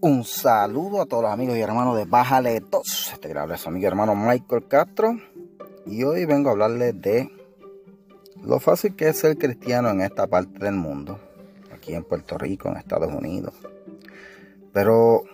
Un saludo a todos los amigos y hermanos de Bájale 2. Este grabable es amigo y hermano Michael Castro. Y hoy vengo a hablarles de lo fácil que es ser cristiano en esta parte del mundo. Aquí en Puerto Rico, en Estados Unidos. Pero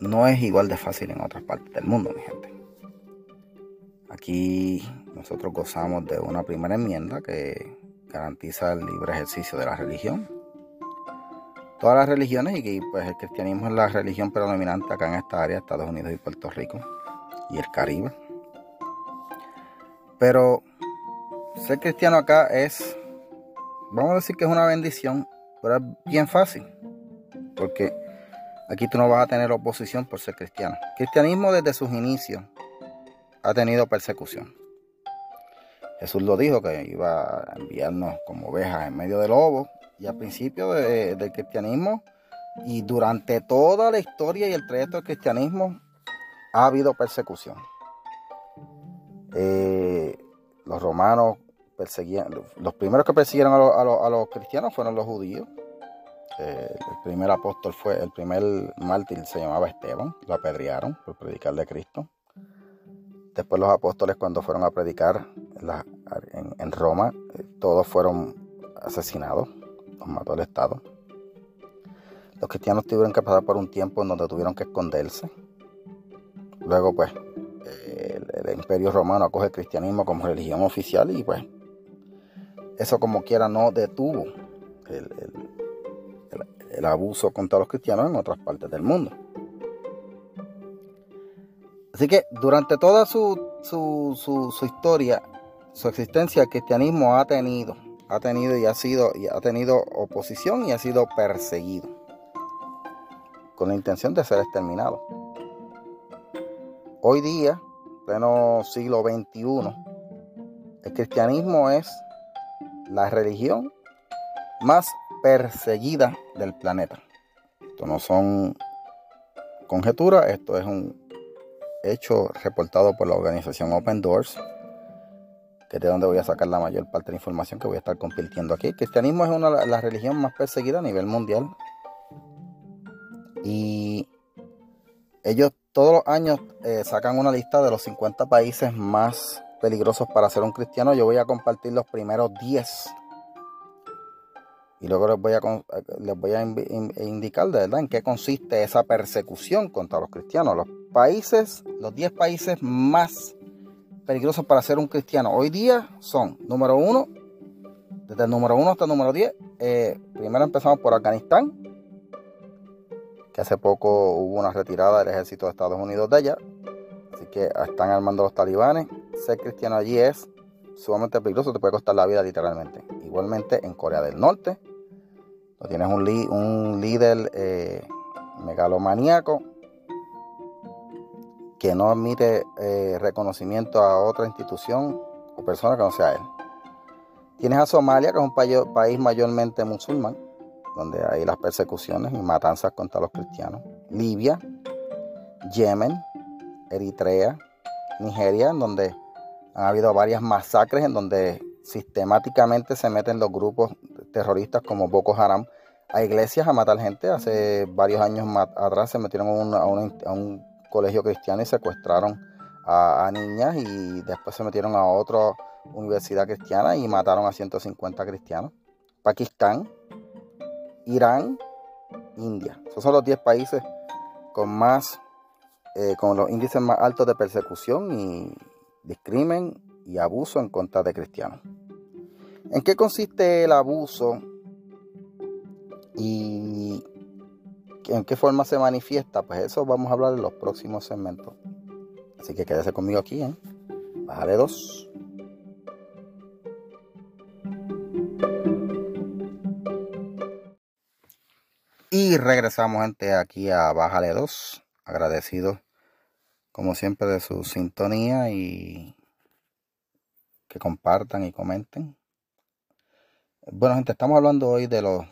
no es igual de fácil en otras partes del mundo, mi gente. Aquí nosotros gozamos de una primera enmienda que garantiza el libre ejercicio de la religión todas las religiones y que pues el cristianismo es la religión predominante acá en esta área, Estados Unidos y Puerto Rico y el Caribe. Pero ser cristiano acá es, vamos a decir que es una bendición, pero es bien fácil, porque aquí tú no vas a tener oposición por ser cristiano. Cristianismo desde sus inicios ha tenido persecución. Jesús lo dijo que iba a enviarnos como ovejas en medio de lobos y al principio del cristianismo y durante toda la historia y el trayecto del cristianismo ha habido persecución. Eh, los romanos perseguían, los primeros que persiguieron a, los cristianos fueron los judíos. Eh, el primer apóstol fue, el primer mártir se llamaba Esteban, lo apedrearon por predicar de Cristo. Después los apóstoles cuando fueron a predicar en, Roma, eh, todos fueron asesinados mató el Estado. Los cristianos tuvieron que pasar por un tiempo en donde tuvieron que esconderse. Luego, pues, el, imperio romano acoge el cristianismo como religión oficial y pues eso como quiera no detuvo el, abuso contra los cristianos en otras partes del mundo. Así que durante toda su, su, su historia, su existencia, el cristianismo ha tenido ha tenido y ha sido y ha tenido oposición y ha sido perseguido con la intención de ser exterminado. Hoy día, pleno siglo XXI, el cristianismo es la religión más perseguida del planeta. Esto no son conjeturas, esto es un hecho reportado por la organización Open Doors que es de donde voy a sacar la mayor parte de la información que voy a estar compartiendo aquí. El cristianismo es una de las religiones más perseguidas a nivel mundial. Y ellos todos los años eh, sacan una lista de los 50 países más peligrosos para ser un cristiano. Yo voy a compartir los primeros 10. Y luego les voy a, les voy a indicar de verdad en qué consiste esa persecución contra los cristianos. Los países, los 10 países más peligrosos para ser un cristiano hoy día son, número uno, desde el número uno hasta el número 10. Eh, primero empezamos por Afganistán, que hace poco hubo una retirada del ejército de Estados Unidos de allá. Así que están armando los talibanes. Ser cristiano allí es sumamente peligroso, te puede costar la vida literalmente. Igualmente en Corea del Norte, tienes un, un líder eh, megalomaníaco que no admite eh, reconocimiento a otra institución o persona que no sea él. Tienes a Somalia, que es un país mayormente musulmán, donde hay las persecuciones y matanzas contra los cristianos. Libia, Yemen, Eritrea, Nigeria, en donde han habido varias masacres en donde sistemáticamente se meten los grupos terroristas como Boko Haram a iglesias a matar gente. Hace varios años atrás se metieron a un colegio cristiano y secuestraron a, niñas y después se metieron a otra universidad cristiana y mataron a 150 cristianos. Pakistán, Irán, India. Esos son los 10 países con más, eh, con los índices más altos de persecución y discrimen y abuso en contra de cristianos. ¿En qué consiste el abuso y ¿En qué forma se manifiesta? Pues eso vamos a hablar en los próximos segmentos. Así que quédese conmigo aquí, ¿eh? Bájale dos. Y regresamos, gente, aquí a Bájale 2. Agradecido, como siempre, de su sintonía y que compartan y comenten. Bueno, gente, estamos hablando hoy de los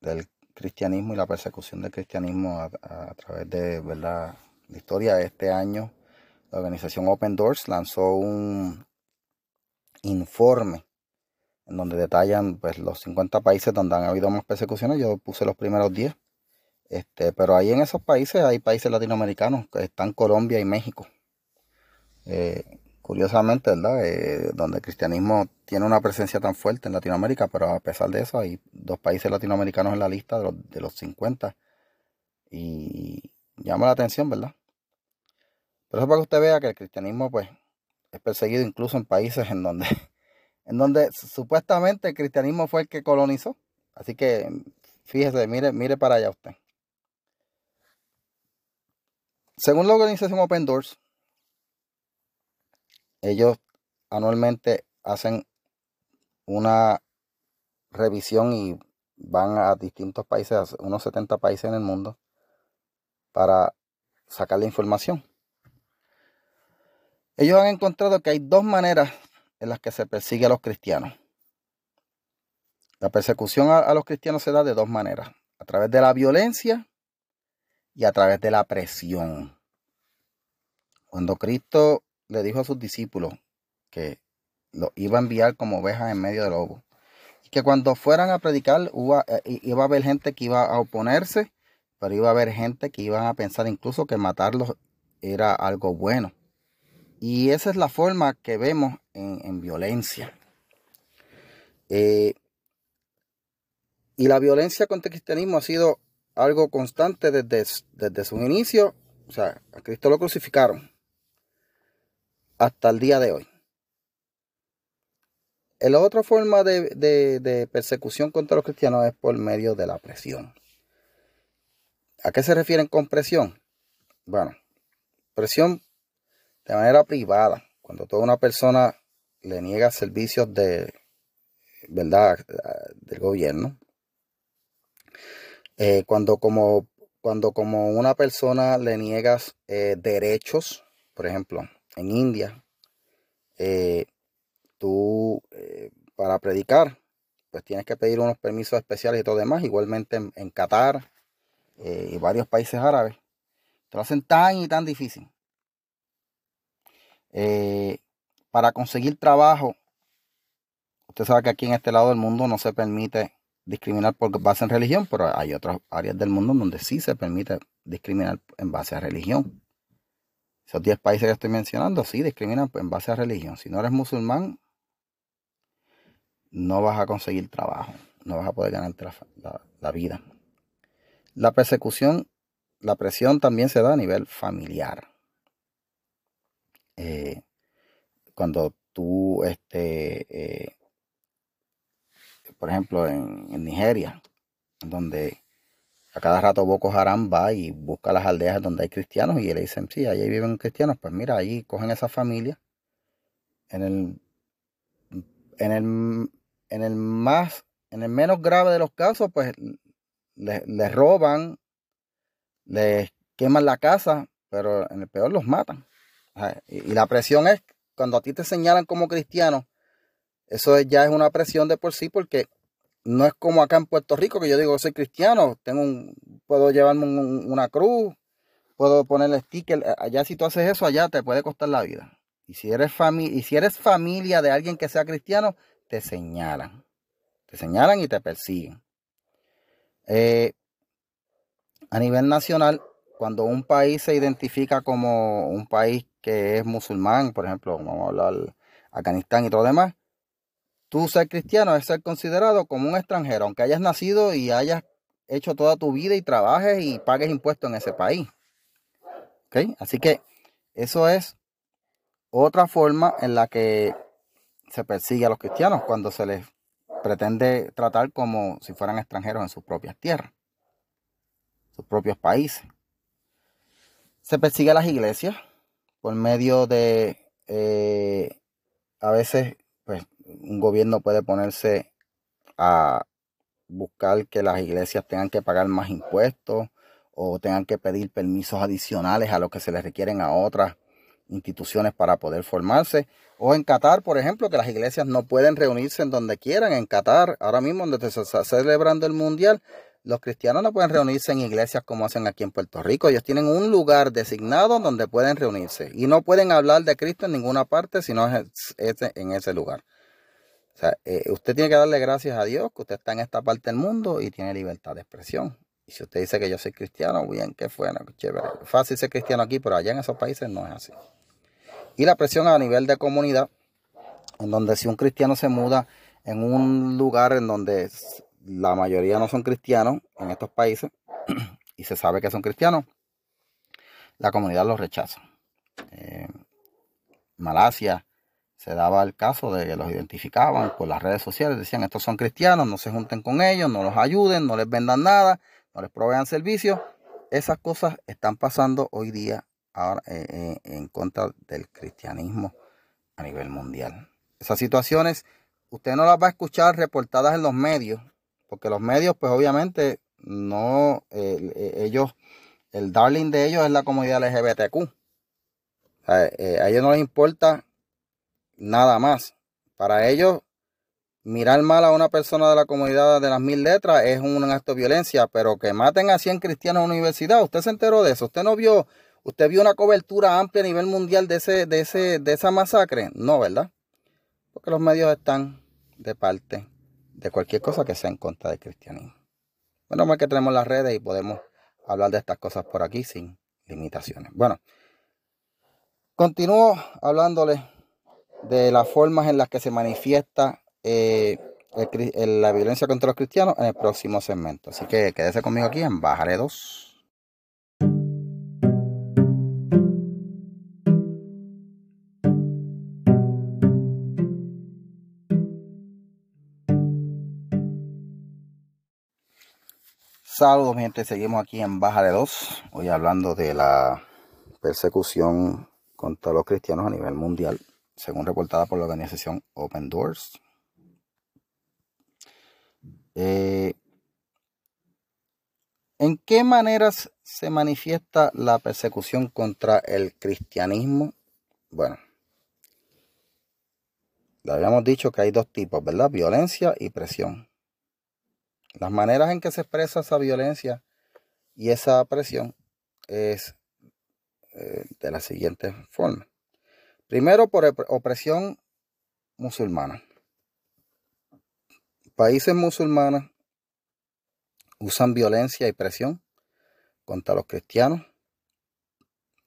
del cristianismo y la persecución del cristianismo a, través de la historia. Este año la organización Open Doors lanzó un informe en donde detallan pues, los 50 países donde han habido más persecuciones. Yo puse los primeros 10. Este, pero ahí en esos países hay países latinoamericanos, que están Colombia y México. Eh, curiosamente, ¿verdad? Eh, donde el cristianismo tiene una presencia tan fuerte en Latinoamérica, pero a pesar de eso hay dos países latinoamericanos en la lista de los, de los 50 y llama la atención, ¿verdad? Pero eso para que usted vea que el cristianismo pues es perseguido incluso en países en donde, en donde supuestamente el cristianismo fue el que colonizó. Así que fíjese, mire, mire para allá usted. Según la organización Open Doors, ellos anualmente hacen una revisión y van a distintos países, unos 70 países en el mundo, para sacar la información. Ellos han encontrado que hay dos maneras en las que se persigue a los cristianos. La persecución a, los cristianos se da de dos maneras, a través de la violencia y a través de la presión. Cuando Cristo le dijo a sus discípulos que lo iba a enviar como ovejas en medio de lobo, y que cuando fueran a predicar eh, iba a haber gente que iba a oponerse pero iba a haber gente que iban a pensar incluso que matarlos era algo bueno. Y esa es la forma que vemos en, violencia. Eh, y la violencia contra el cristianismo ha sido algo constante desde, desde su inicio. O sea, a Cristo lo crucificaron hasta el día de hoy. La otra forma de persecución contra los cristianos es por medio de la presión. ¿A qué se refieren con presión? Bueno, presión de manera privada, cuando toda una persona le niega servicios de verdad del gobierno. Eh, cuando como cuando como una persona le niegas eh, derechos, por ejemplo, en India, eh, tú para predicar, pues tienes que pedir unos permisos especiales y todo demás. Igualmente en, en Qatar, eh, y varios países árabes, te lo hacen tan y tan difícil. Eh, para conseguir trabajo, usted sabe que aquí en este lado del mundo no se permite discriminar por base en religión, pero hay otras áreas del mundo donde sí se permite discriminar en base a religión. Esos 10 países que estoy mencionando sí discriminan en base a religión. Si no eres musulmán, no vas a conseguir trabajo, no vas a poder ganarte la vida. La persecución, la presión también se da a nivel familiar. Eh, cuando tú, este, eh, por ejemplo, en, Nigeria, donde a cada rato Boko Haram va y busca las aldeas donde hay cristianos y le dicen, sí, ahí viven cristianos, pues mira, ahí cogen esa familia. En el, en el, en el más, en el menos grave de los casos, pues les, roban, les queman la casa, pero en el peor los matan. Y, la presión es, cuando a ti te señalan como cristiano, eso ya es una presión de por sí porque no es como acá en Puerto Rico que yo digo soy cristiano, tengo un, puedo llevarme una cruz, puedo ponerle sticker. Allá si tú haces eso, allá te puede costar la vida. Y si eres familia, y si eres familia de alguien que sea cristiano, te señalan. Te señalan y te persiguen. Eh, a nivel nacional, cuando un país se identifica como un país que es musulmán, por ejemplo, vamos a hablar Afganistán y todo lo demás, tú ser cristiano es ser considerado como un extranjero, aunque hayas nacido y hayas hecho toda tu vida y trabajes y pagues impuestos en ese país. Así que eso es otra forma en la que se persigue a los cristianos cuando se les pretende tratar como si fueran extranjeros en sus propias tierras, sus propios países. Se persigue a las iglesias por medio de, eh, a veces, pues, un gobierno puede ponerse a buscar que las iglesias tengan que pagar más impuestos o tengan que pedir permisos adicionales a lo que se les requieren a otras instituciones para poder formarse. O en Qatar, por ejemplo, que las iglesias no pueden reunirse en donde quieran. En Qatar, ahora mismo donde se está celebrando el Mundial, los cristianos no pueden reunirse en iglesias como hacen aquí en Puerto Rico. Ellos tienen un lugar designado donde pueden reunirse. Y no pueden hablar de Cristo en ninguna parte, sino en ese lugar. O sea, eh, usted tiene que darle gracias a Dios que usted está en esta parte del mundo y tiene libertad de expresión. Y si usted dice que yo soy cristiano, bien, qué bueno, chévere. Fácil ser cristiano aquí, pero allá en esos países no es así. Y la presión a nivel de comunidad, en donde si un cristiano se muda en un lugar en donde la mayoría no son cristianos en estos países, y se sabe que son cristianos, la comunidad los rechaza. Eh, Malasia se daba el caso de que los identificaban por las redes sociales, decían estos son cristianos, no se junten con ellos, no los ayuden, no les vendan nada, no les provean servicios. Esas cosas están pasando hoy día ahora, eh, eh, en contra del cristianismo a nivel mundial. Esas situaciones usted no las va a escuchar reportadas en los medios, porque los medios pues obviamente no, ellos, el darling de ellos es la comunidad LGBTQ. Eh, a ellos no les importa nada más. Para ellos, mirar mal a una persona de la comunidad de las mil letras es un acto de violencia, pero que maten a 100 cristianos en una universidad, ¿usted se enteró de eso? ¿Usted no vio, usted vio una cobertura amplia a nivel mundial de, ese, de, ese, de esa masacre? No, ¿verdad? Porque los medios están de parte de cualquier cosa que sea en contra del cristianismo. Bueno, más que tenemos las redes y podemos hablar de estas cosas por aquí sin limitaciones. Bueno, continúo hablándole de las formas en las que se manifiesta eh, la violencia contra los cristianos en el próximo segmento. Así que quédese conmigo aquí en Bajaré 2. Saludos, gente. Seguimos aquí en Baja de Dos. Hoy hablando de la persecución contra los cristianos a nivel mundial, según reportada por la organización Open Doors. Eh, ¿En qué maneras se manifiesta la persecución contra el cristianismo? Bueno, le habíamos dicho que hay dos tipos, ¿verdad? Violencia y presión. Las maneras en que se expresa esa violencia y esa presión es eh, de la siguiente forma. Primero, por opresión musulmana. Países musulmanes usan violencia y presión contra los cristianos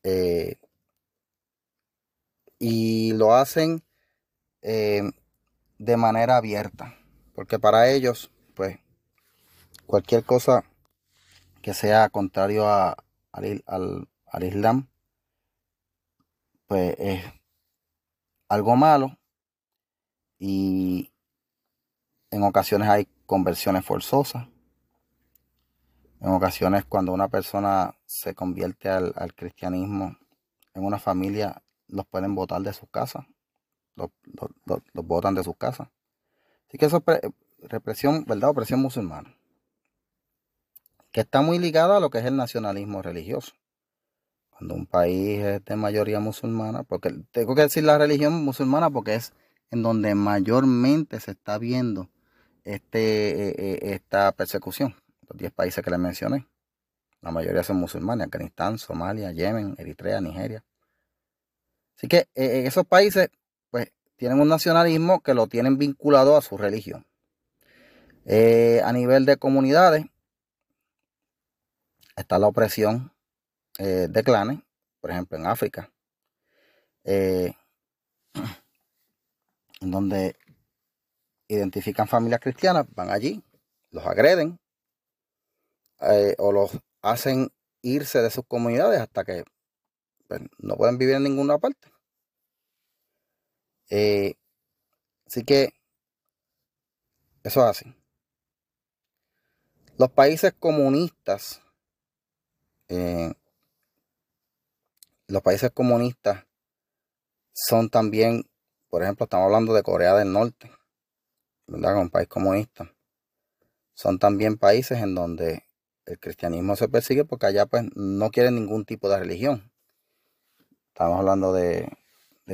eh, y lo hacen eh, de manera abierta, porque para ellos, pues, cualquier cosa que sea contrario a, al, Islam, pues es algo malo y en ocasiones hay conversiones forzosas. En ocasiones cuando una persona se convierte al, cristianismo en una familia, los pueden votar de sus casas. Los, los, votan de sus casas. Así que eso es represión, ¿verdad? Opresión musulmana que está muy ligada a lo que es el nacionalismo religioso. Cuando un país es de mayoría musulmana, porque tengo que decir la religión musulmana porque es en donde mayormente se está viendo este, eh, eh, esta persecución. Los 10 países que les mencioné. La mayoría son musulmanes, Afganistán, Somalia, Yemen, Eritrea, Nigeria. Así que eh, esos países pues tienen un nacionalismo que lo tienen vinculado a su religión. a nivel de comunidades, está la opresión eh, de clanes, por ejemplo en África, eh, en donde identifican familias cristianas, van allí, los agreden eh, o los hacen irse de sus comunidades hasta que pues, no pueden vivir en ninguna parte. así que eso es así. Los países comunistas eh, los países comunistas son también, por ejemplo, estamos hablando de Corea del Norte, ¿verdad? Un país comunista. Son también países en donde el cristianismo se persigue porque allá pues no quieren ningún tipo de religión. Estamos hablando de,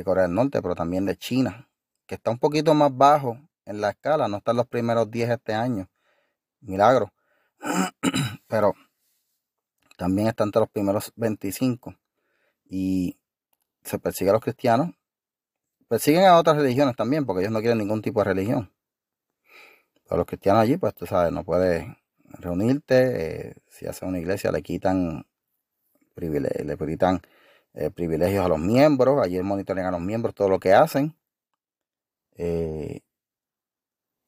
Corea del Norte, pero también de China, que está un poquito más bajo en la escala, no están los primeros 10 este año. Milagro. pero también está entre los primeros 25 y se persigue a los cristianos. Persiguen a otras religiones también, porque ellos no quieren ningún tipo de religión. Pero los cristianos allí, pues tú sabes, no puede, reunirte. Eh, si hace una iglesia le quitan, le quitan eh, privilegios a los miembros. Allí monitorean a los miembros todo lo que hacen. Eh,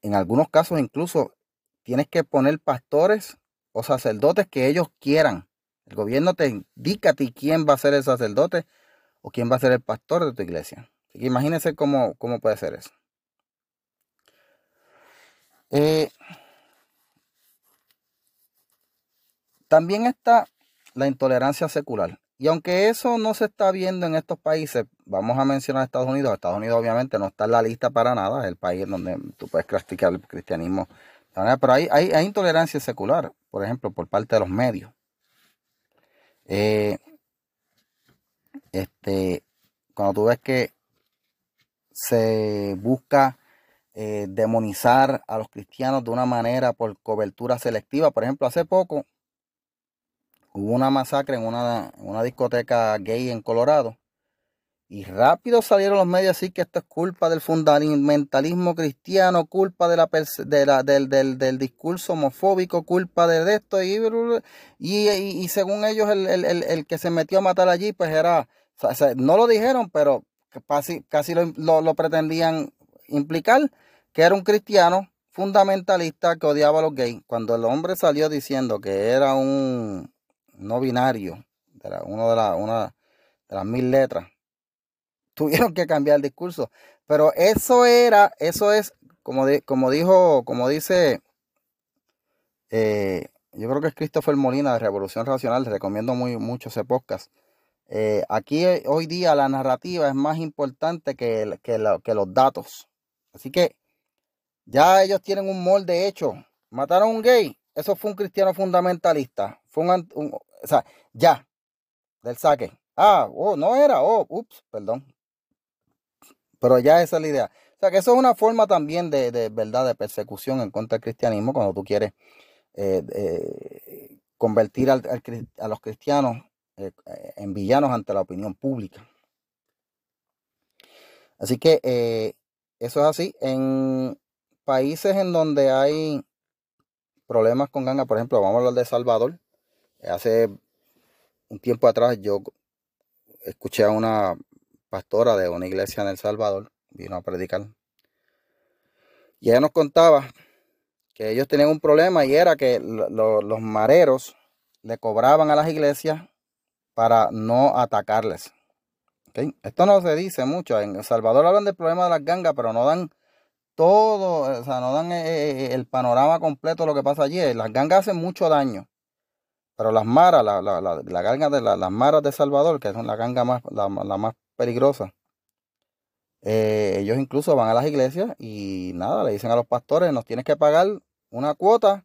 en algunos casos incluso tienes que poner pastores o sacerdotes que ellos quieran. El gobierno te indica a ti quién va a ser el sacerdote o quién va a ser el pastor de tu iglesia. Así que imagínense cómo, cómo puede ser eso. Eh, también está la intolerancia secular. Y aunque eso no se está viendo en estos países, vamos a mencionar Estados Unidos. Estados Unidos obviamente no está en la lista para nada, es el país donde tú puedes practicar el cristianismo. Pero hay, hay, intolerancia secular, por ejemplo, por parte de los medios. Eh, este, cuando tú ves que se busca eh, demonizar a los cristianos de una manera por cobertura selectiva. Por ejemplo, hace poco hubo una masacre en una, discoteca gay en Colorado. Y rápido salieron los medios así que esto es culpa del fundamentalismo cristiano, culpa de la, del, del, discurso homofóbico, culpa de esto. Y, y, según ellos, el, que se metió a matar allí, pues era, no lo dijeron, pero casi, casi lo, lo pretendían implicar que era un cristiano fundamentalista que odiaba a los gays. Cuando el hombre salió diciendo que era un no binario, uno de, la, una de las mil letras, tuvieron que cambiar el discurso. Pero eso era, eso es, como, como dijo, como dice, eh, yo creo que es Christopher Molina de Revolución Racional, recomiendo muy mucho ese podcast. Eh, aquí eh, hoy día la narrativa es más importante que, que, los datos. Así que ya ellos tienen un molde hecho. Mataron a un gay. Eso fue un cristiano fundamentalista. Fue un, o sea, ya. Del saque. Ah, oh, no era. Oh, ups, perdón. Pero ya esa es la idea. O sea, que eso es una forma también de, de verdad, de persecución en contra del cristianismo cuando tú quieres eh, eh, convertir a los cristianos eh, en villanos ante la opinión pública. Así que eso es así. En países en donde hay problemas con ganga, por ejemplo, vamos a hablar de Salvador. Hace un tiempo atrás yo escuché a una pastora de una iglesia en El Salvador, vino a predicar. Y ella nos contaba que ellos tenían un problema y era que los mareros le cobraban a las iglesias para no atacarles. Esto no se dice mucho. En El Salvador hablan del problema de las gangas, pero no dan todo, o sea, no dan eh, eh, eh, el panorama completo de lo que pasa allí. Las gangas hacen mucho daño. Pero las maras, la, ganga de las maras de Salvador, que son la ganga más, la, más peligrosa, ellos incluso van a las iglesias y nada, le dicen a los pastores, nos tienes que pagar una cuota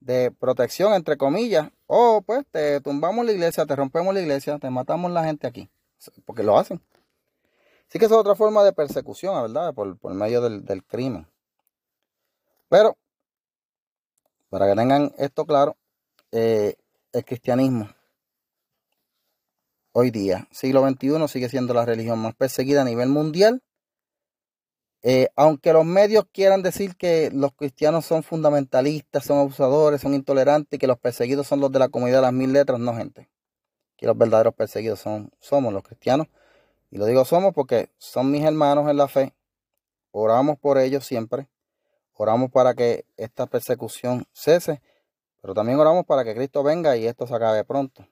de protección, entre comillas, o pues te tumbamos la iglesia, te rompemos la iglesia, te matamos la gente aquí, porque lo hacen. Sí que es otra forma de persecución, ¿verdad? Por, medio del, crimen. Pero, para que tengan esto claro, eh, el cristianismo hoy día, siglo XXI, sigue siendo la religión más perseguida a nivel mundial. Eh, aunque los medios quieran decir que los cristianos son fundamentalistas, son abusadores, son intolerantes que los perseguidos son los de la comunidad de las mil letras, no, gente. Que los verdaderos perseguidos son, somos los cristianos y lo digo somos porque son mis hermanos en la fe. Oramos por ellos siempre. Oramos para que esta persecución cese. Pero también oramos para que Cristo venga y esto se acabe pronto.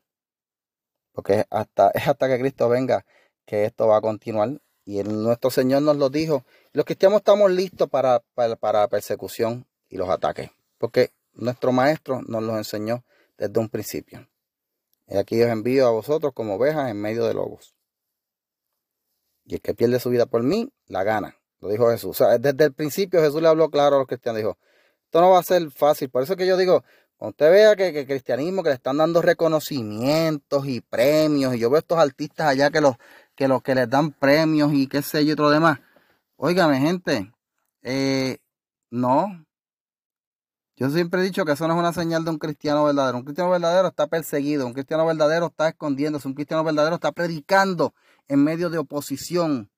Porque hasta, es hasta que Cristo venga que esto va a continuar. Y nuestro Señor nos lo dijo. Los cristianos estamos listos para, para, persecución y los ataques. Porque nuestro Maestro nos lo enseñó desde un principio. Y aquí os envío a vosotros como ovejas en medio de lobos. Y el que pierde su vida por mí, la gana. Lo dijo Jesús. O sea, desde el principio Jesús le habló claro a los cristianos. Dijo, esto no va a ser fácil. Por eso que yo digo, usted vea que, el cristianismo, que le están dando reconocimientos y premios, y yo veo estos artistas allá que los que, los que les dan premios y qué sé yo y todo demás. Óigame, gente, eh, no. Yo siempre he dicho que eso no es una señal de un cristiano verdadero. Un cristiano verdadero está perseguido, un cristiano verdadero está escondiéndose, un cristiano verdadero está predicando en medio de oposición.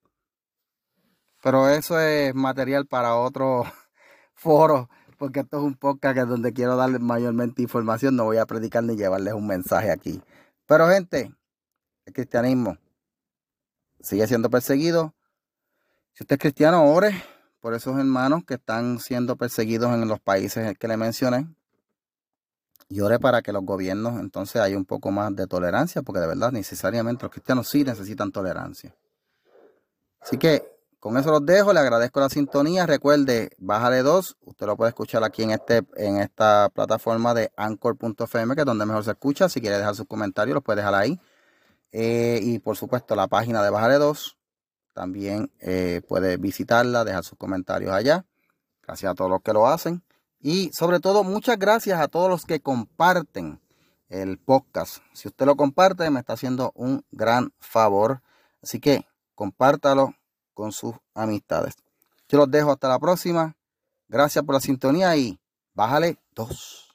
Pero eso es material para otro foro, porque esto es un podcast donde quiero darles mayormente información, no voy a predicar ni llevarles un mensaje aquí. Pero gente, el cristianismo sigue siendo perseguido. Si usted es cristiano, ore por esos hermanos que están siendo perseguidos en los países que le mencioné. Y ore para que los gobiernos entonces haya un poco más de tolerancia, porque de verdad necesariamente los cristianos sí necesitan tolerancia. Así que con eso los dejo, le agradezco la sintonía. Recuerde, bájale dos. Usted lo puede escuchar aquí en, este, en esta plataforma de anchor.fm, que es donde mejor se escucha. Si quiere dejar sus comentarios, los puede dejar ahí. Eh, y por supuesto, la página de Bájale 2. También eh, puede visitarla, dejar sus comentarios allá. Gracias a todos los que lo hacen. Y sobre todo, muchas gracias a todos los que comparten el podcast. Si usted lo comparte, me está haciendo un gran favor. Así que compártalo con sus amistades. Yo los dejo hasta la próxima. Gracias por la sintonía y bájale dos.